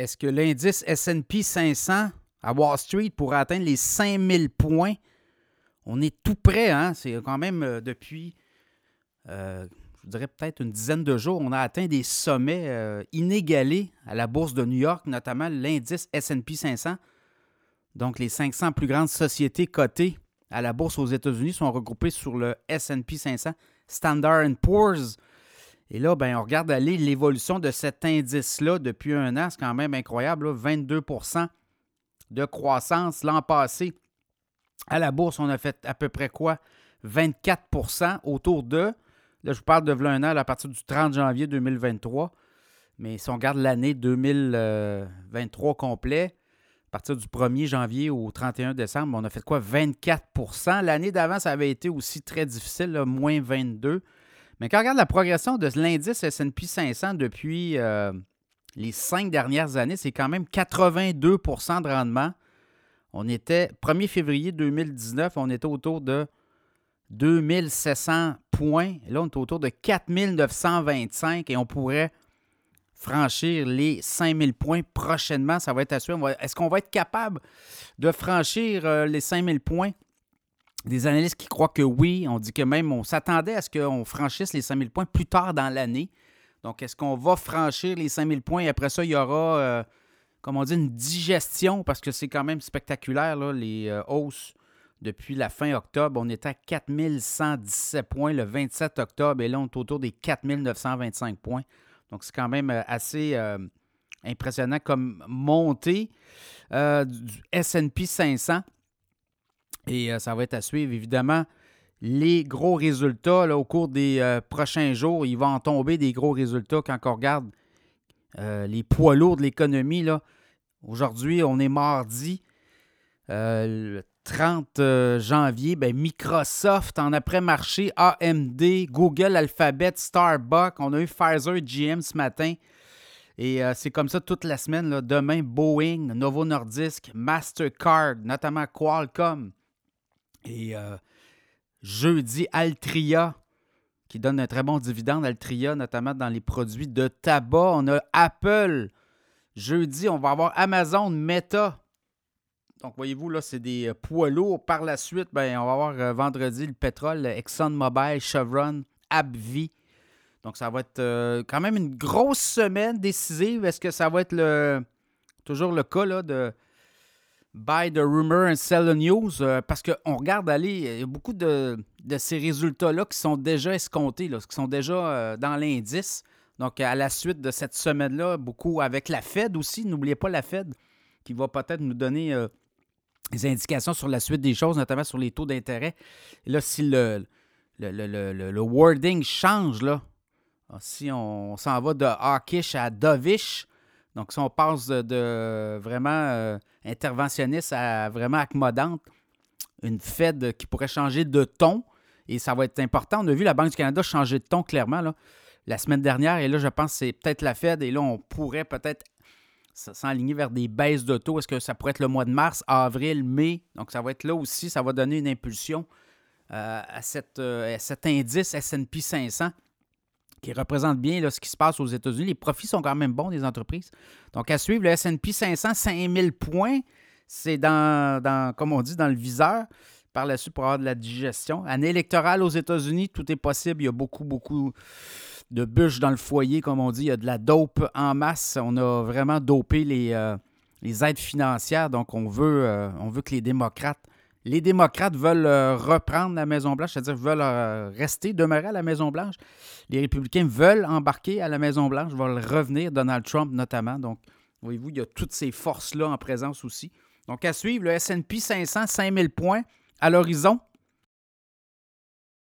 est-ce que l'indice SP 500 à Wall Street pourrait atteindre les 5000 points? On est tout près, hein? C'est quand même euh, depuis, euh, je dirais peut-être une dizaine de jours, on a atteint des sommets euh, inégalés à la bourse de New York, notamment l'indice SP 500. Donc, les 500 plus grandes sociétés cotées à la bourse aux États-Unis sont regroupées sur le SP 500 Standard Poor's. Et là, ben, on regarde aller l'évolution de cet indice-là depuis un an. C'est quand même incroyable. 22% de croissance l'an passé. À la bourse, on a fait à peu près quoi? 24% autour de. Là, je vous parle de un an à partir du 30 janvier 2023. Mais si on regarde l'année 2023 complet, à partir du 1er janvier au 31 décembre, on a fait quoi? 24% L'année d'avant, ça avait été aussi très difficile, moins 22 Mais quand on regarde la progression de l'indice SP 500 depuis euh, les cinq dernières années, c'est quand même 82% de rendement. On était, 1er février 2019, on était autour de 2700 points. Là, on est autour de 4925 et on pourrait franchir les 5000 points prochainement. Ça va être assuré. Est-ce qu'on va être capable de franchir euh, les 5000 points? Des analystes qui croient que oui. On dit que même on s'attendait à ce qu'on franchisse les 5000 points plus tard dans l'année. Donc, est-ce qu'on va franchir les 5000 points? Et après ça, il y aura, euh, comme on dit, une digestion parce que c'est quand même spectaculaire, les euh, hausses depuis la fin octobre. On était à 4117 points le 27 octobre et là, on est autour des 4925 points. Donc, c'est quand même euh, assez impressionnant comme montée du SP 500. Et ça va être à suivre, évidemment les gros résultats au cours des euh, prochains jours. Il va en tomber des gros résultats quand on regarde euh, les poids lourds de l'économie. Aujourd'hui, on est mardi, euh, le 30 janvier. Ben, Microsoft en après-marché, AMD, Google, Alphabet, Starbucks. On a eu Pfizer, GM ce matin. Et c'est comme ça toute la semaine. Demain, Boeing, Novo Nordisk, Mastercard, notamment Qualcomm. Et Jeudi, Altria, qui donne un très bon dividende. Altria, notamment dans les produits de tabac. On a Apple. Jeudi, on va avoir Amazon, Meta. Donc, voyez-vous, là, c'est des euh, poids lourds. Par la suite, ben, on va avoir euh, vendredi le pétrole, ExxonMobil, Chevron, AbbVie. Donc, ça va être euh, quand même une grosse semaine décisive. Est-ce que ça va être le, toujours le cas là, de buy the rumor and sell the news euh, parce qu'on regarde aller, il y a beaucoup de, ces résultats-là qui sont déjà escomptés, là, qui sont déjà euh, dans l'indice. Donc, à la suite de cette semaine-là, beaucoup avec la Fed aussi. N'oubliez pas la Fed qui va peut-être nous donner euh, des indications sur la suite des choses, notamment sur les taux d'intérêt. Là, si le, le, wording change, là, si on, s'en va de hawkish à dovish, donc si on passe de, vraiment interventionniste à vraiment accommodante, une Fed qui pourrait changer de ton. Et ça va être important. On a vu la Banque du Canada changer de ton clairement la semaine dernière. Et là, je pense que c'est peut-être la Fed. Et là, on pourrait peut-être s'enligner vers des baisses de taux. Est-ce que ça pourrait être le mois de mars, avril, mai? Donc, ça va être là aussi. Ça va donner une impulsion euh, à, euh, à, cet indice SP 500 qui représente bien ce qui se passe aux États-Unis. Les profits sont quand même bons des entreprises. Donc, à suivre, le SP 500, 5000 points, c'est dans, comme on dit, dans le viseur. Par la suite, pour avoir de la digestion. Année électorale aux États-Unis, tout est possible. Il y a beaucoup, beaucoup de bûches dans le foyer, comme on dit. Il y a de la dope en masse. On a vraiment dopé les, euh, les aides financières. Donc, on veut, euh, on veut que les démocrates les démocrates veulent euh, reprendre la Maison-Blanche, c'est-à-dire veulent euh, rester, demeurer à la Maison-Blanche. Les républicains veulent embarquer à la Maison-Blanche, veulent revenir, Donald Trump notamment. Donc, voyez-vous, il y a toutes ces forces-là en présence aussi. Donc, à suivre, le SP 500, 5000 points à l'horizon.